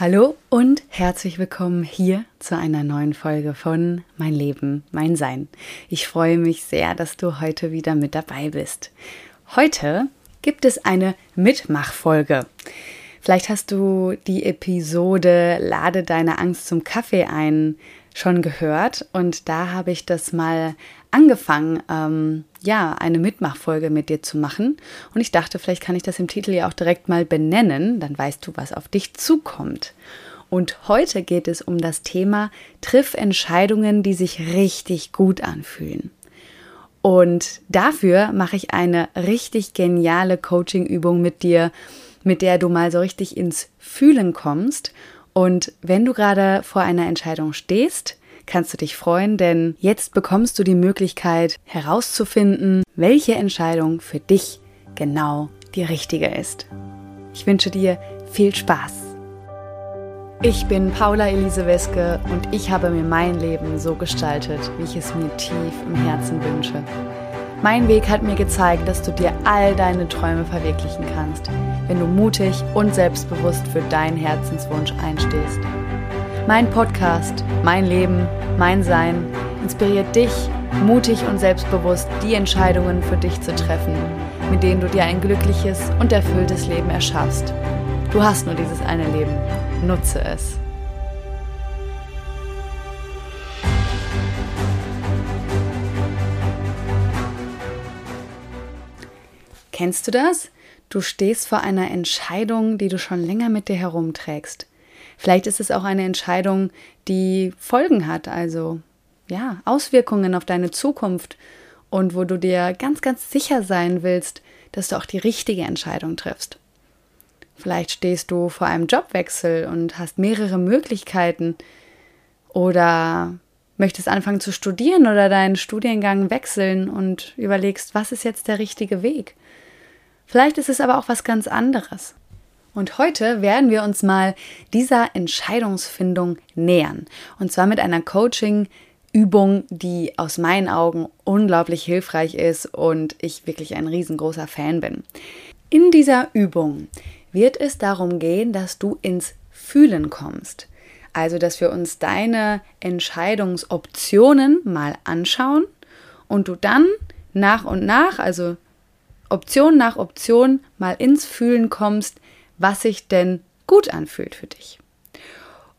Hallo und herzlich willkommen hier zu einer neuen Folge von Mein Leben, mein Sein. Ich freue mich sehr, dass du heute wieder mit dabei bist. Heute gibt es eine Mitmachfolge. Vielleicht hast du die Episode Lade deine Angst zum Kaffee ein schon gehört und da habe ich das mal angefangen, ähm, ja, eine Mitmachfolge mit dir zu machen. Und ich dachte, vielleicht kann ich das im Titel ja auch direkt mal benennen, dann weißt du, was auf dich zukommt. Und heute geht es um das Thema Triff Entscheidungen, die sich richtig gut anfühlen. Und dafür mache ich eine richtig geniale Coaching-Übung mit dir, mit der du mal so richtig ins Fühlen kommst. Und wenn du gerade vor einer Entscheidung stehst, kannst du dich freuen, denn jetzt bekommst du die Möglichkeit herauszufinden, welche Entscheidung für dich genau die richtige ist. Ich wünsche dir viel Spaß. Ich bin Paula Elise Weske und ich habe mir mein Leben so gestaltet, wie ich es mir tief im Herzen wünsche. Mein Weg hat mir gezeigt, dass du dir all deine Träume verwirklichen kannst, wenn du mutig und selbstbewusst für deinen Herzenswunsch einstehst. Mein Podcast, mein Leben, mein Sein inspiriert dich, mutig und selbstbewusst die Entscheidungen für dich zu treffen, mit denen du dir ein glückliches und erfülltes Leben erschaffst. Du hast nur dieses eine Leben. Nutze es. Kennst du das? Du stehst vor einer Entscheidung, die du schon länger mit dir herumträgst. Vielleicht ist es auch eine Entscheidung, die Folgen hat, also ja, Auswirkungen auf deine Zukunft und wo du dir ganz, ganz sicher sein willst, dass du auch die richtige Entscheidung triffst. Vielleicht stehst du vor einem Jobwechsel und hast mehrere Möglichkeiten oder möchtest anfangen zu studieren oder deinen Studiengang wechseln und überlegst, was ist jetzt der richtige Weg. Vielleicht ist es aber auch was ganz anderes. Und heute werden wir uns mal dieser Entscheidungsfindung nähern. Und zwar mit einer Coaching-Übung, die aus meinen Augen unglaublich hilfreich ist und ich wirklich ein riesengroßer Fan bin. In dieser Übung wird es darum gehen, dass du ins Fühlen kommst. Also, dass wir uns deine Entscheidungsoptionen mal anschauen und du dann nach und nach, also Option nach Option, mal ins Fühlen kommst, was sich denn gut anfühlt für dich.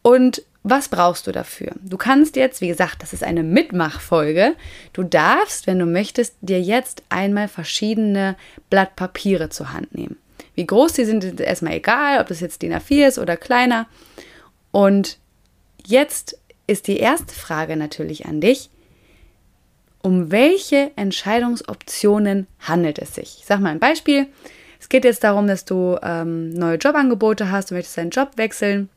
Und was brauchst du dafür? Du kannst jetzt, wie gesagt, das ist eine Mitmachfolge. Du darfst, wenn du möchtest, dir jetzt einmal verschiedene Blatt Papiere zur Hand nehmen. Wie groß die sind, ist erstmal egal, ob das jetzt DIN A4 ist oder kleiner. Und jetzt ist die erste Frage natürlich an dich. Um welche Entscheidungsoptionen handelt es sich? Ich sage mal ein Beispiel. Es geht jetzt darum, dass du ähm, neue Jobangebote hast, du möchtest deinen Job wechseln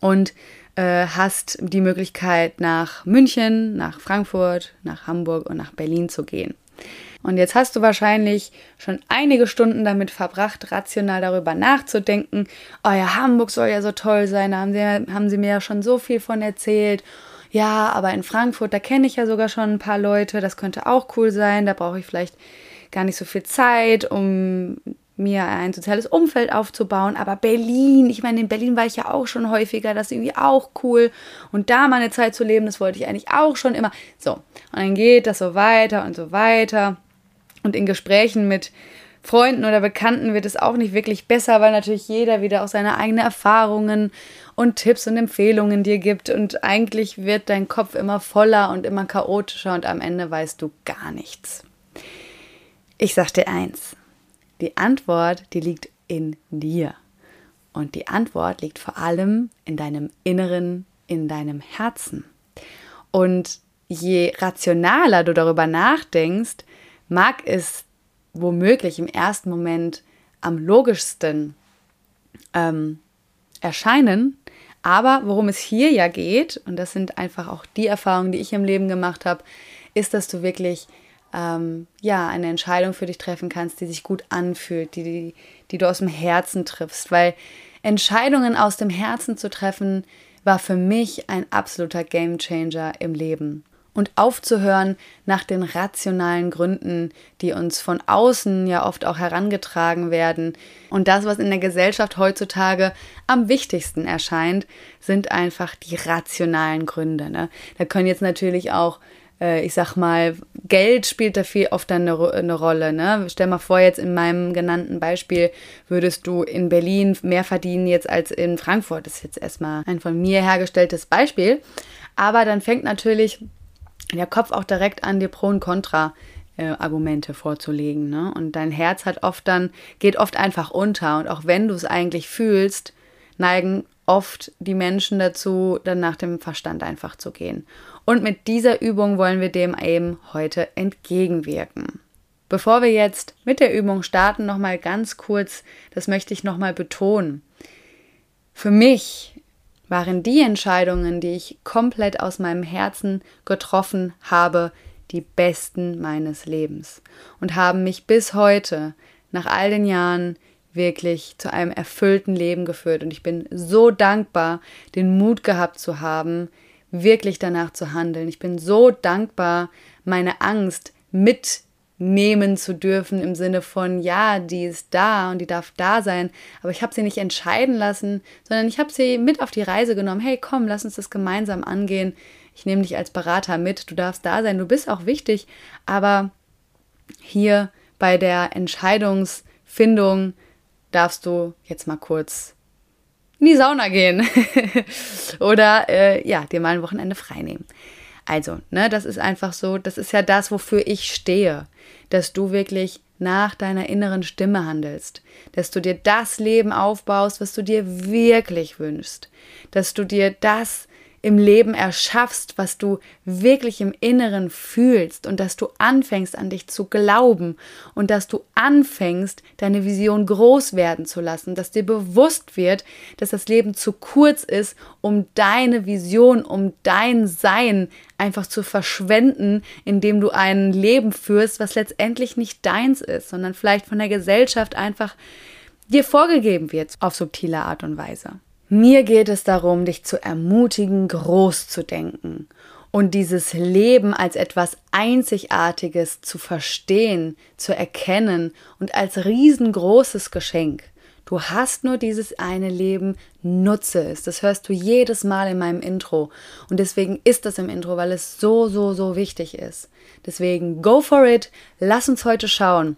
und äh, hast die Möglichkeit, nach München, nach Frankfurt, nach Hamburg und nach Berlin zu gehen. Und jetzt hast du wahrscheinlich schon einige Stunden damit verbracht, rational darüber nachzudenken. Oh ja, Hamburg soll ja so toll sein, da haben sie, haben sie mir ja schon so viel von erzählt. Ja, aber in Frankfurt, da kenne ich ja sogar schon ein paar Leute, das könnte auch cool sein, da brauche ich vielleicht gar nicht so viel Zeit, um mir ein soziales Umfeld aufzubauen. Aber Berlin, ich meine, in Berlin war ich ja auch schon häufiger, das ist irgendwie auch cool. Und da meine Zeit zu leben, das wollte ich eigentlich auch schon immer. So, und dann geht das so weiter und so weiter. Und in Gesprächen mit Freunden oder Bekannten wird es auch nicht wirklich besser, weil natürlich jeder wieder auch seine eigenen Erfahrungen und Tipps und Empfehlungen dir gibt. Und eigentlich wird dein Kopf immer voller und immer chaotischer und am Ende weißt du gar nichts. Ich sag dir eins, die Antwort, die liegt in dir. Und die Antwort liegt vor allem in deinem Inneren, in deinem Herzen. Und je rationaler du darüber nachdenkst, mag es womöglich im ersten Moment am logischsten ähm, erscheinen. Aber worum es hier ja geht, und das sind einfach auch die Erfahrungen, die ich im Leben gemacht habe, ist, dass du wirklich ähm, ja, eine Entscheidung für dich treffen kannst, die sich gut anfühlt, die, die, die du aus dem Herzen triffst. Weil Entscheidungen aus dem Herzen zu treffen, war für mich ein absoluter Gamechanger im Leben. und aufzuhören, nach den rationalen Gründen, die uns von außen ja oft auch herangetragen werden. Und das, was in der Gesellschaft heutzutage am wichtigsten erscheint, sind einfach die rationalen Gründe. Ne? Da können jetzt natürlich auch ich sag mal, Geld spielt da viel oft eine, eine Rolle. Ne? Stell mal vor, jetzt in meinem genannten Beispiel würdest du in Berlin mehr verdienen jetzt als in Frankfurt. Das ist jetzt erstmal ein von mir hergestelltes Beispiel. Aber dann fängt natürlich der Kopf auch direkt an, dir Pro und Contra äh, Argumente vorzulegen. Ne? Und dein Herz hat oft dann, geht oft einfach unter. Und auch wenn du es eigentlich fühlst, neigen oft die Menschen dazu, dann nach dem Verstand einfach zu gehen. Und mit dieser Übung wollen wir dem eben heute entgegenwirken. Bevor wir jetzt mit der Übung starten, nochmal ganz kurz, das möchte ich nochmal betonen. Für mich waren die Entscheidungen, die ich komplett aus meinem Herzen getroffen habe, die besten meines Lebens und haben mich bis heute, nach all den Jahren, wirklich zu einem erfüllten Leben geführt. Und ich bin so dankbar, den Mut gehabt zu haben, wirklich danach zu handeln. Ich bin so dankbar, meine Angst mitnehmen zu dürfen im Sinne von, ja, die ist da und die darf da sein, aber ich habe sie nicht entscheiden lassen, sondern ich habe sie mit auf die Reise genommen. Hey, komm, lass uns das gemeinsam angehen. Ich nehme dich als Berater mit, du darfst da sein, du bist auch wichtig, aber hier bei der Entscheidungsfindung darfst du jetzt mal kurz in die Sauna gehen. Oder äh, ja, dir mal ein Wochenende frei nehmen. Also, ne, das ist einfach so, das ist ja das, wofür ich stehe, dass du wirklich nach deiner inneren Stimme handelst, dass du dir das Leben aufbaust, was du dir wirklich wünschst, dass du dir das im Leben erschaffst, was du wirklich im Inneren fühlst und dass du anfängst an dich zu glauben und dass du anfängst, deine Vision groß werden zu lassen, dass dir bewusst wird, dass das Leben zu kurz ist, um deine Vision, um dein Sein einfach zu verschwenden, indem du ein Leben führst, was letztendlich nicht deins ist, sondern vielleicht von der Gesellschaft einfach dir vorgegeben wird auf subtile Art und Weise. Mir geht es darum, dich zu ermutigen, groß zu denken und dieses Leben als etwas Einzigartiges zu verstehen, zu erkennen und als riesengroßes Geschenk. Du hast nur dieses eine Leben, nutze es. Das hörst du jedes Mal in meinem Intro. Und deswegen ist das im Intro, weil es so, so, so wichtig ist. Deswegen go for it. Lass uns heute schauen,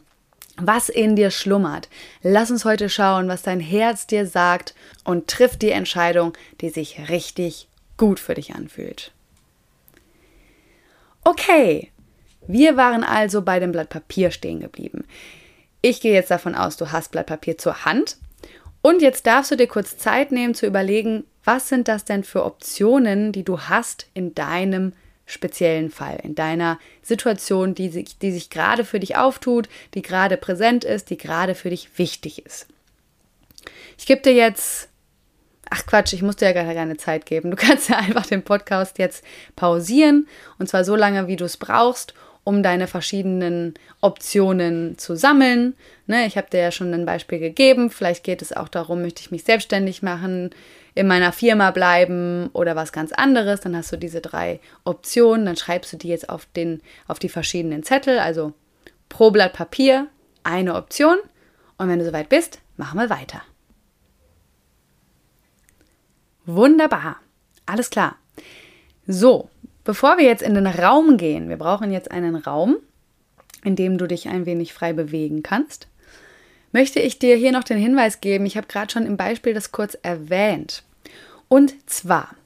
was in dir schlummert. Lass uns heute schauen, was dein Herz dir sagt und triff die Entscheidung, die sich richtig gut für dich anfühlt. Okay, wir waren also bei dem Blatt Papier stehen geblieben. Ich gehe jetzt davon aus, du hast Blatt Papier zur Hand und jetzt darfst du dir kurz Zeit nehmen zu überlegen, was sind das denn für Optionen, die du hast in deinem speziellen Fall, in deiner Situation, die sich, die sich gerade für dich auftut, die gerade präsent ist, die gerade für dich wichtig ist. Ich gebe dir jetzt, ach Quatsch, ich muss dir ja gar keine Zeit geben. Du kannst ja einfach den Podcast jetzt pausieren und zwar so lange, wie du es brauchst, um deine verschiedenen Optionen zu sammeln. Ne, ich habe dir ja schon ein Beispiel gegeben. Vielleicht geht es auch darum, möchte ich mich selbstständig machen, in meiner Firma bleiben oder was ganz anderes, dann hast du diese drei Optionen, dann schreibst du die jetzt auf, den, auf die verschiedenen Zettel, also pro Blatt Papier eine Option und wenn du soweit bist, machen wir weiter. Wunderbar, alles klar. So, bevor wir jetzt in den Raum gehen, wir brauchen jetzt einen Raum, in dem du dich ein wenig frei bewegen kannst möchte ich dir hier noch den Hinweis geben, ich habe gerade schon im Beispiel das kurz erwähnt. Und zwar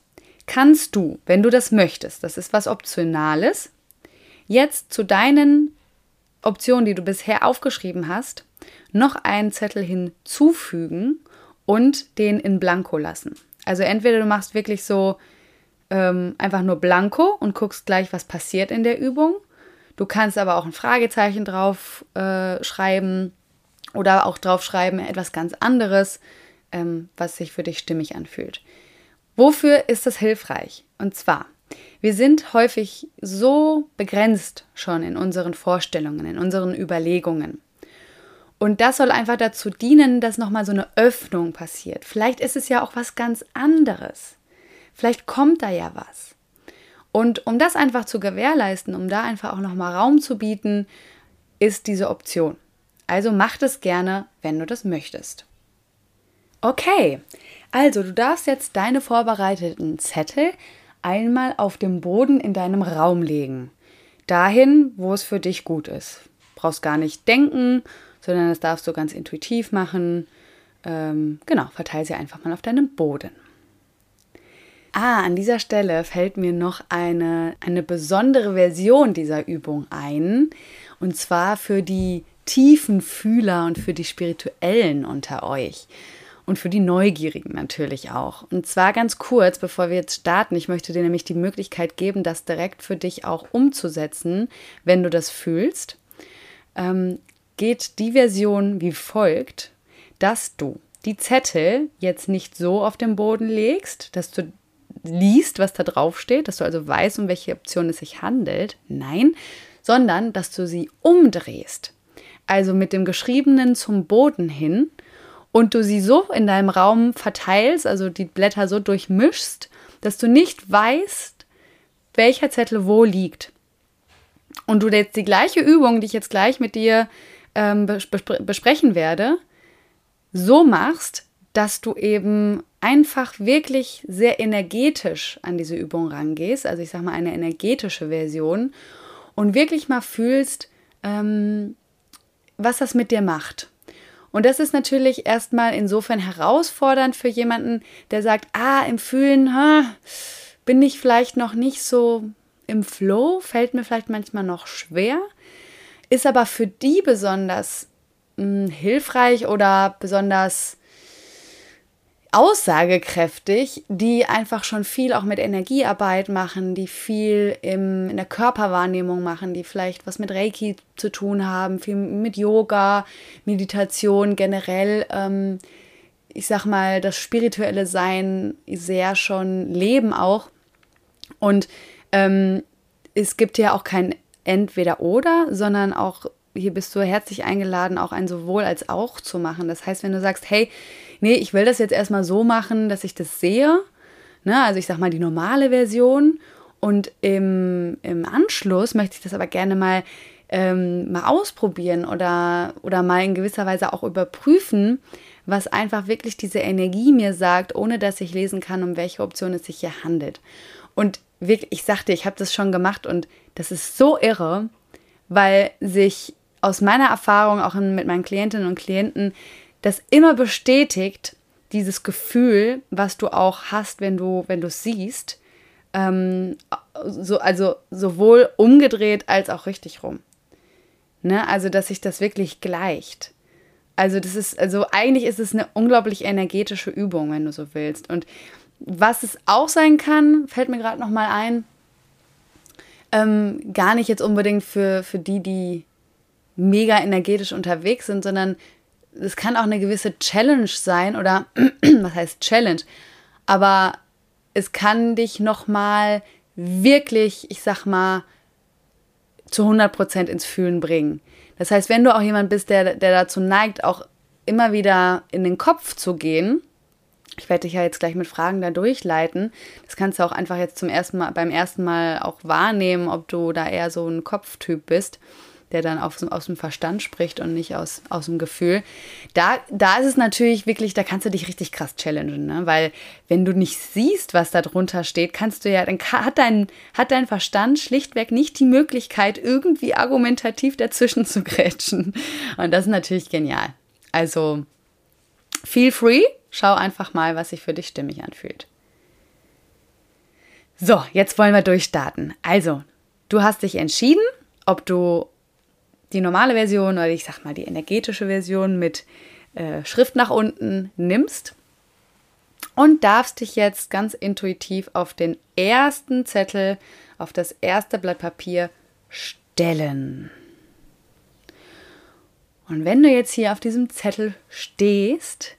kannst du, wenn du das möchtest, das ist was Optionales, jetzt zu deinen Optionen, die du bisher aufgeschrieben hast, noch einen Zettel hinzufügen und den in Blanko lassen. Also entweder du machst wirklich so ähm, einfach nur Blanko und guckst gleich, was passiert in der Übung. Du kannst aber auch ein Fragezeichen drauf äh, schreiben oder auch draufschreiben, etwas ganz anderes, ähm, was sich für dich stimmig anfühlt. Wofür ist das hilfreich? Und zwar, wir sind häufig so begrenzt schon in unseren Vorstellungen, in unseren Überlegungen. Und das soll einfach dazu dienen, dass nochmal so eine Öffnung passiert. Vielleicht ist es ja auch was ganz anderes. Vielleicht kommt da ja was. Und um das einfach zu gewährleisten, um da einfach auch nochmal Raum zu bieten, ist diese Option. Also mach das gerne, wenn du das möchtest. Okay, also du darfst jetzt deine vorbereiteten Zettel einmal auf dem Boden in deinem Raum legen. Dahin, wo es für dich gut ist. Brauchst gar nicht denken, sondern das darfst du ganz intuitiv machen. Ähm, genau, verteile sie einfach mal auf deinem Boden. Ah, an dieser Stelle fällt mir noch eine, eine besondere Version dieser Übung ein. Und zwar für die tiefen Fühler und für die Spirituellen unter euch. Und für die Neugierigen natürlich auch. Und zwar ganz kurz, bevor wir jetzt starten. Ich möchte dir nämlich die Möglichkeit geben, das direkt für dich auch umzusetzen, wenn du das fühlst. Ähm, geht die Version wie folgt, dass du die Zettel jetzt nicht so auf den Boden legst, dass du liest, was da drauf steht, dass du also weißt, um welche Option es sich handelt. Nein, sondern dass du sie umdrehst. Also mit dem Geschriebenen zum Boden hin und du sie so in deinem Raum verteilst, also die Blätter so durchmischst, dass du nicht weißt, welcher Zettel wo liegt. Und du jetzt die gleiche Übung, die ich jetzt gleich mit dir ähm, besprechen werde, so machst, dass du eben einfach wirklich sehr energetisch an diese Übung rangehst, also ich sage mal eine energetische Version und wirklich mal fühlst, ähm, was das mit dir macht. Und das ist natürlich erstmal insofern herausfordernd für jemanden, der sagt, ah, im Fühlen ha, bin ich vielleicht noch nicht so im Flow, fällt mir vielleicht manchmal noch schwer, ist aber für die besonders mh, hm, hilfreich oder besonders aussagekräftig, die einfach schon viel auch mit Energiearbeit machen, die viel im, in der Körperwahrnehmung machen, die vielleicht was mit Reiki zu tun haben, viel mit Yoga, Meditation generell. Ähm, ich sag mal, das spirituelle Sein sehr schon leben auch. Und ähm, es gibt ja auch kein Entweder-Oder, sondern auch hier bist du herzlich eingeladen, auch ein sowohl als auch zu machen. Das heißt, wenn du sagst, hey, nee, ich will das jetzt erstmal so machen, dass ich das sehe, ne? also ich sag mal die normale Version und im, im Anschluss möchte ich das aber gerne mal, ähm, mal ausprobieren oder, oder mal in gewisser Weise auch überprüfen, was einfach wirklich diese Energie mir sagt, ohne dass ich lesen kann, um welche Option es sich hier handelt. Und wirklich, ich sagte, ich habe das schon gemacht und das ist so irre, weil sich aus meiner Erfahrung auch mit meinen Klientinnen und Klienten das immer bestätigt, dieses Gefühl, was du auch hast, wenn du, wenn du es siehst, ähm, so, also sowohl umgedreht als auch richtig rum. Ne? Also, dass sich das wirklich gleicht. Also, das ist, also eigentlich ist es eine unglaublich energetische Übung, wenn du so willst. Und was es auch sein kann, fällt mir gerade noch mal ein, ähm, gar nicht jetzt unbedingt für, für die, die mega energetisch unterwegs sind, sondern es kann auch eine gewisse Challenge sein oder was heißt Challenge, aber es kann dich nochmal wirklich, ich sag mal, zu 100% ins Fühlen bringen. Das heißt, wenn du auch jemand bist, der, der dazu neigt, auch immer wieder in den Kopf zu gehen, ich werde dich ja jetzt gleich mit Fragen da durchleiten. Das kannst du auch einfach jetzt zum ersten Mal, beim ersten Mal auch wahrnehmen, ob du da eher so ein Kopftyp bist der dann aus, aus dem Verstand spricht und nicht aus, aus dem Gefühl. Da, da ist es natürlich wirklich, da kannst du dich richtig krass challengen, ne? weil wenn du nicht siehst, was da drunter steht, kannst du ja, dann hat dein, hat dein Verstand schlichtweg nicht die Möglichkeit, irgendwie argumentativ dazwischen zu grätschen. Und das ist natürlich genial. Also, feel free, schau einfach mal, was sich für dich stimmig anfühlt. So, jetzt wollen wir durchstarten. Also, du hast dich entschieden, ob du die normale Version oder ich sag mal die energetische Version mit äh, Schrift nach unten nimmst und darfst dich jetzt ganz intuitiv auf den ersten Zettel, auf das erste Blatt Papier stellen. Und wenn du jetzt hier auf diesem Zettel stehst,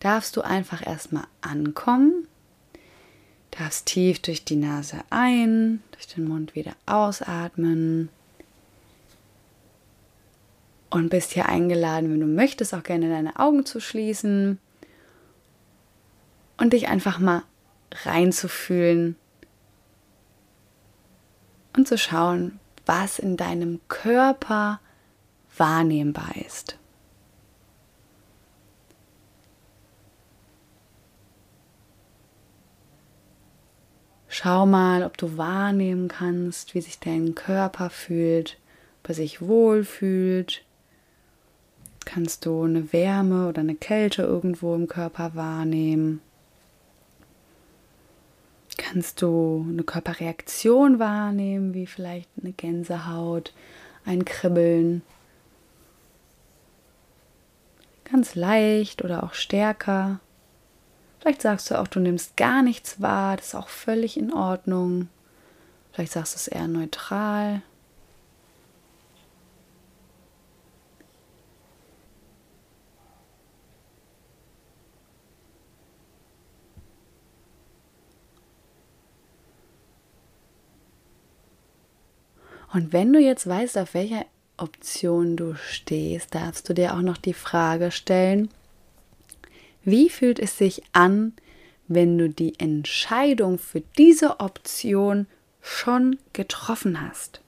darfst du einfach erstmal ankommen, darfst tief durch die Nase ein, durch den Mund wieder ausatmen und bist hier eingeladen, wenn du möchtest, auch gerne deine Augen zu schließen und dich einfach mal reinzufühlen und zu schauen, was in deinem Körper wahrnehmbar ist. Schau mal, ob du wahrnehmen kannst, wie sich dein Körper fühlt, ob er sich wohl fühlt. Kannst du eine Wärme oder eine Kälte irgendwo im Körper wahrnehmen? Kannst du eine Körperreaktion wahrnehmen, wie vielleicht eine Gänsehaut, ein Kribbeln? Ganz leicht oder auch stärker. Vielleicht sagst du auch, du nimmst gar nichts wahr, das ist auch völlig in Ordnung. Vielleicht sagst du es eher neutral. Und wenn du jetzt weißt, auf welcher Option du stehst, darfst du dir auch noch die Frage stellen, wie fühlt es sich an, wenn du die Entscheidung für diese Option schon getroffen hast?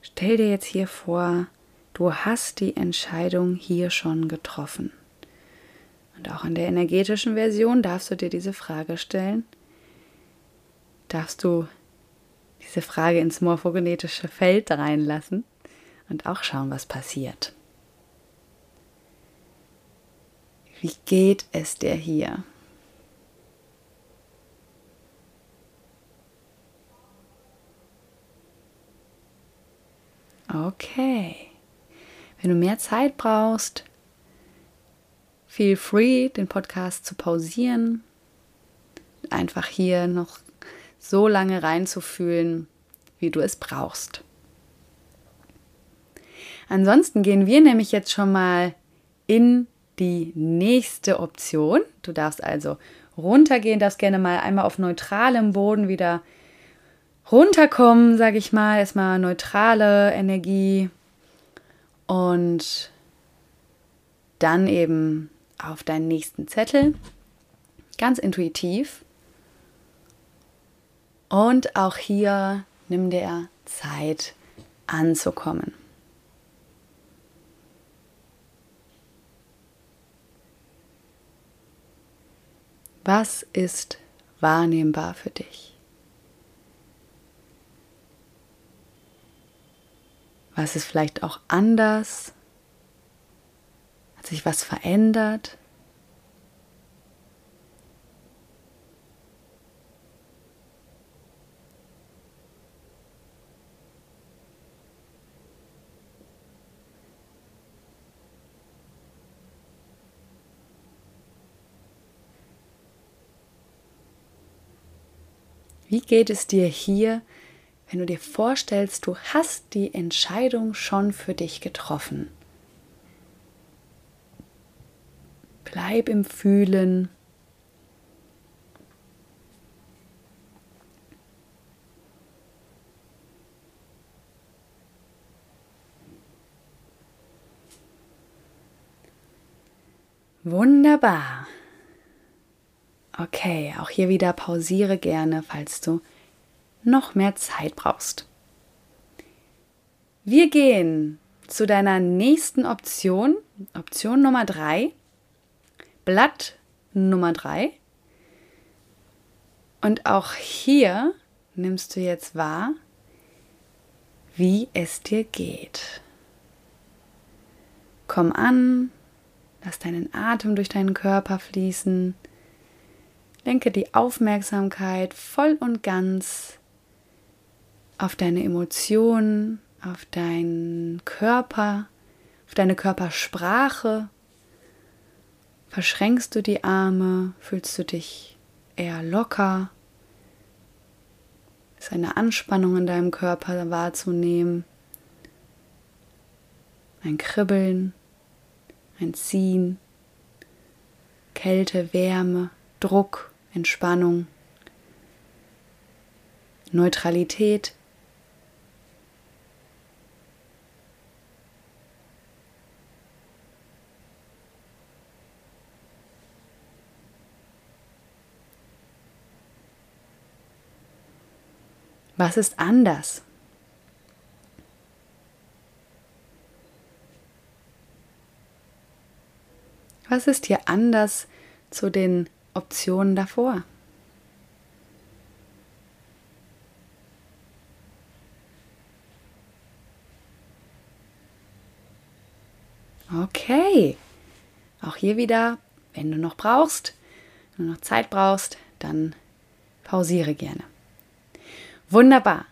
Stell dir jetzt hier vor, du hast die Entscheidung hier schon getroffen. Und auch in der energetischen Version darfst du dir diese Frage stellen. Darfst du diese Frage ins morphogenetische Feld reinlassen und auch schauen, was passiert. Wie geht es dir hier? Okay. Wenn du mehr Zeit brauchst, feel free, den Podcast zu pausieren. Einfach hier noch so lange reinzufühlen, wie du es brauchst. Ansonsten gehen wir nämlich jetzt schon mal in die nächste Option. Du darfst also runtergehen, darfst gerne mal einmal auf neutralem Boden wieder runterkommen, sage ich mal. Erstmal neutrale Energie und dann eben auf deinen nächsten Zettel. Ganz intuitiv. Und auch hier nimm dir Zeit anzukommen. Was ist wahrnehmbar für dich? Was ist vielleicht auch anders? Hat sich was verändert? Wie geht es dir hier, wenn du dir vorstellst, du hast die Entscheidung schon für dich getroffen? Bleib im Fühlen. Wunderbar. Okay, auch hier wieder pausiere gerne, falls du noch mehr Zeit brauchst. Wir gehen zu deiner nächsten Option, Option Nummer 3, Blatt Nummer 3. Und auch hier nimmst du jetzt wahr, wie es dir geht. Komm an, lass deinen Atem durch deinen Körper fließen. Lenke die Aufmerksamkeit voll und ganz auf deine Emotionen, auf deinen Körper, auf deine Körpersprache. Verschränkst du die Arme, fühlst du dich eher locker? Ist eine Anspannung in deinem Körper wahrzunehmen? Ein Kribbeln, ein Ziehen, Kälte, Wärme, Druck, Entspannung, Neutralität. Was ist anders? Was ist hier anders zu den Optionen davor? Okay. Auch hier wieder, wenn du noch brauchst, wenn du noch Zeit brauchst, dann pausiere gerne. Wunderbar.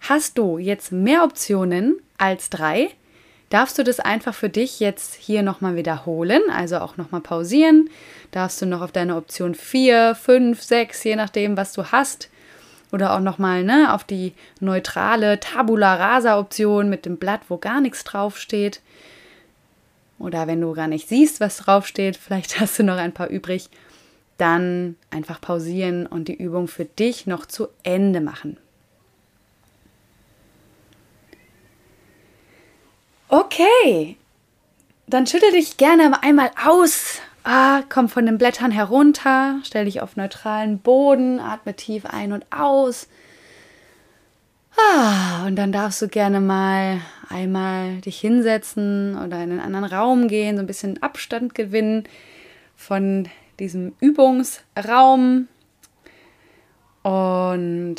Hast du jetzt mehr Optionen als drei? Darfst du das einfach für dich jetzt hier nochmal wiederholen, also auch nochmal pausieren? Darfst du noch auf deine Option 4, 5, 6, je nachdem, was du hast, oder auch nochmal ne, auf die neutrale Tabula Rasa Option mit dem Blatt, wo gar nichts draufsteht. Oder wenn du gar nicht siehst, was draufsteht, vielleicht hast du noch ein paar übrig, dann einfach pausieren und die Übung für dich noch zu Ende machen. Okay, dann schüttel dich gerne einmal aus. Ah, komm von den Blättern herunter, stell dich auf neutralen Boden, atme tief ein und aus. Ah, und dann darfst du gerne mal einmal dich hinsetzen oder in einen anderen Raum gehen, so ein bisschen Abstand gewinnen von diesem Übungsraum. Und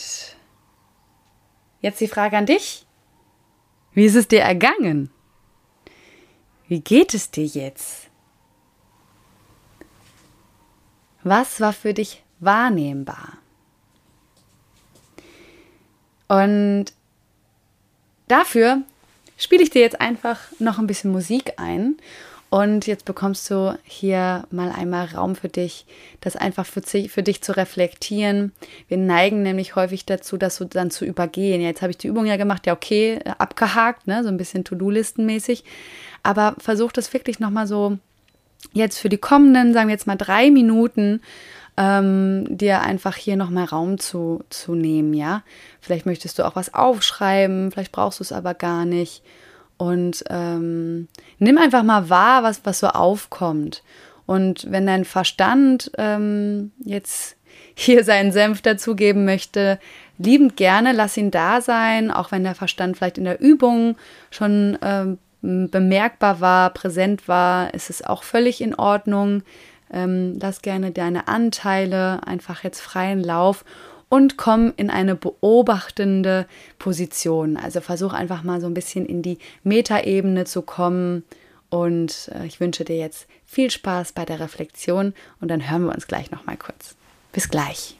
jetzt die Frage an dich. Wie ist es dir ergangen? Wie geht es dir jetzt? Was war für dich wahrnehmbar? Und dafür spiele ich dir jetzt einfach noch ein bisschen Musik ein. Und jetzt bekommst du hier mal einmal Raum für dich, das einfach für, für dich zu reflektieren. Wir neigen nämlich häufig dazu, das so dann zu übergehen. Ja, jetzt habe ich die Übung ja gemacht, ja okay, abgehakt, ne, so ein bisschen To-Do-Listenmäßig. Aber versuch das wirklich nochmal so jetzt für die kommenden, sagen wir jetzt mal drei Minuten, ähm, dir einfach hier nochmal Raum zu, zu nehmen, ja. Vielleicht möchtest du auch was aufschreiben, vielleicht brauchst du es aber gar nicht. Und ähm, nimm einfach mal wahr, was, was so aufkommt. Und wenn dein Verstand ähm, jetzt hier seinen Senf dazugeben möchte, liebend gerne, lass ihn da sein, auch wenn der Verstand vielleicht in der Übung schon ähm, bemerkbar war, präsent war, ist es auch völlig in Ordnung. Ähm, lass gerne deine Anteile einfach jetzt freien Lauf und komm in eine beobachtende Position. Also versuch einfach mal so ein bisschen in die Metaebene zu kommen. Und äh, ich wünsche dir jetzt viel Spaß bei der Reflexion und dann hören wir uns gleich noch mal kurz. Bis gleich.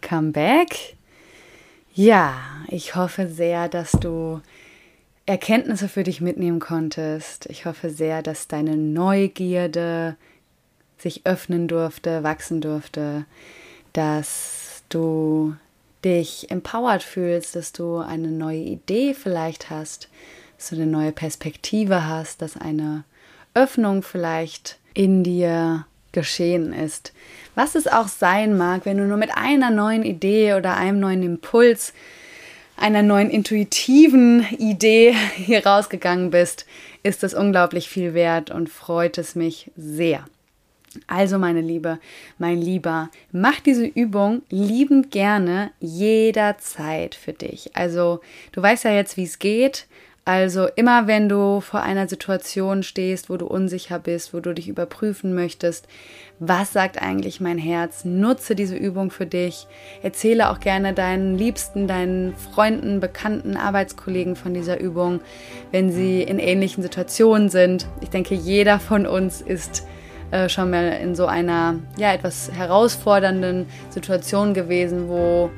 Welcome back. Ja, ich hoffe sehr, dass du Erkenntnisse für dich mitnehmen konntest. Ich hoffe sehr, dass deine Neugierde sich öffnen durfte, wachsen durfte, dass du dich empowered fühlst, dass du eine neue Idee vielleicht hast, dass du eine neue Perspektive hast, dass eine Öffnung vielleicht in dir geschehen ist. Was es auch sein mag, wenn du nur mit einer neuen Idee oder einem neuen Impuls, einer neuen intuitiven Idee hier rausgegangen bist, ist es unglaublich viel wert und freut es mich sehr. Also meine Liebe, mein Lieber, mach diese Übung liebend gerne jederzeit für dich. Also du weißt ja jetzt, wie es geht. Also immer wenn du vor einer Situation stehst, wo du unsicher bist, wo du dich überprüfen möchtest, was sagt eigentlich mein Herz, nutze diese Übung für dich. Erzähle auch gerne deinen Liebsten, deinen Freunden, Bekannten, Arbeitskollegen von dieser Übung, wenn sie in ähnlichen Situationen sind. Ich denke, jeder von uns ist äh, schon mal in so einer ja etwas herausfordernden Situation gewesen, wo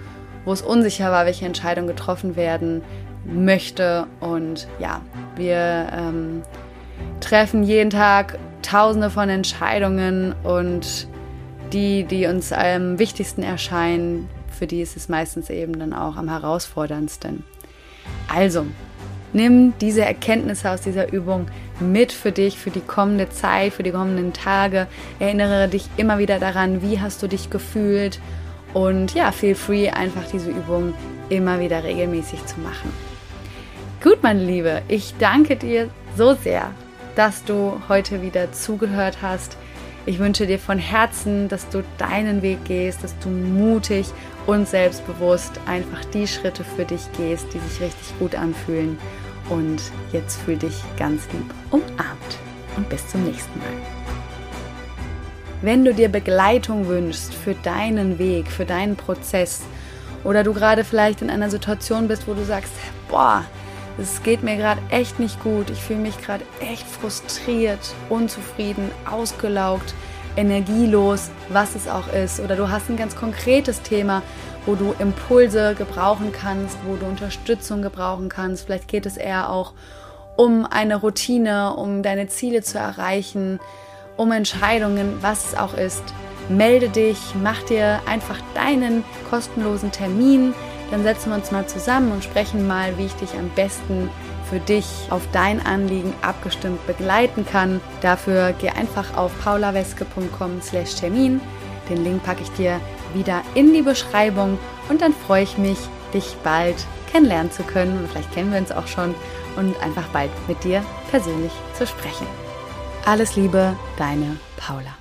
wo es unsicher war, welche Entscheidungen getroffen werden möchte. Und ja, wir ähm, treffen jeden Tag Tausende von Entscheidungen und die, die uns am wichtigsten erscheinen, für die ist es meistens eben dann auch am herausforderndsten. Also, nimm diese Erkenntnisse aus dieser Übung mit für dich, für die kommende Zeit, für die kommenden Tage. Erinnere dich immer wieder daran, wie hast du dich gefühlt und ja, feel free, einfach diese Übung immer wieder regelmäßig zu machen. Gut, meine Liebe, ich danke dir so sehr, dass du heute wieder zugehört hast. Ich wünsche dir von Herzen, dass du deinen Weg gehst, dass du mutig und selbstbewusst einfach die Schritte für dich gehst, die sich richtig gut anfühlen und jetzt fühl dich ganz lieb umarmt und bis zum nächsten Mal. Wenn du dir Begleitung wünschst für deinen Weg, für deinen Prozess oder du gerade vielleicht in einer Situation bist, wo du sagst, boah, es geht mir gerade echt nicht gut, ich fühle mich gerade echt frustriert, unzufrieden, ausgelaugt, energielos, was es auch ist, oder du hast ein ganz konkretes Thema, wo du Impulse gebrauchen kannst, wo du Unterstützung gebrauchen kannst. Vielleicht geht es eher auch um eine Routine, um deine Ziele zu erreichen, um Entscheidungen, was es auch ist. Melde dich, mach dir einfach deinen kostenlosen Termin, dann setzen wir uns mal zusammen und sprechen mal, wie ich dich am besten für dich auf dein Anliegen abgestimmt begleiten kann. Dafür geh einfach auf paulaweske.com/termin. Den Link packe ich dir wieder in die Beschreibung und dann freue ich mich, dich bald kennenlernen zu können und vielleicht kennen wir uns auch schon und einfach bald mit dir persönlich zu sprechen. Alles Liebe, deine Paula.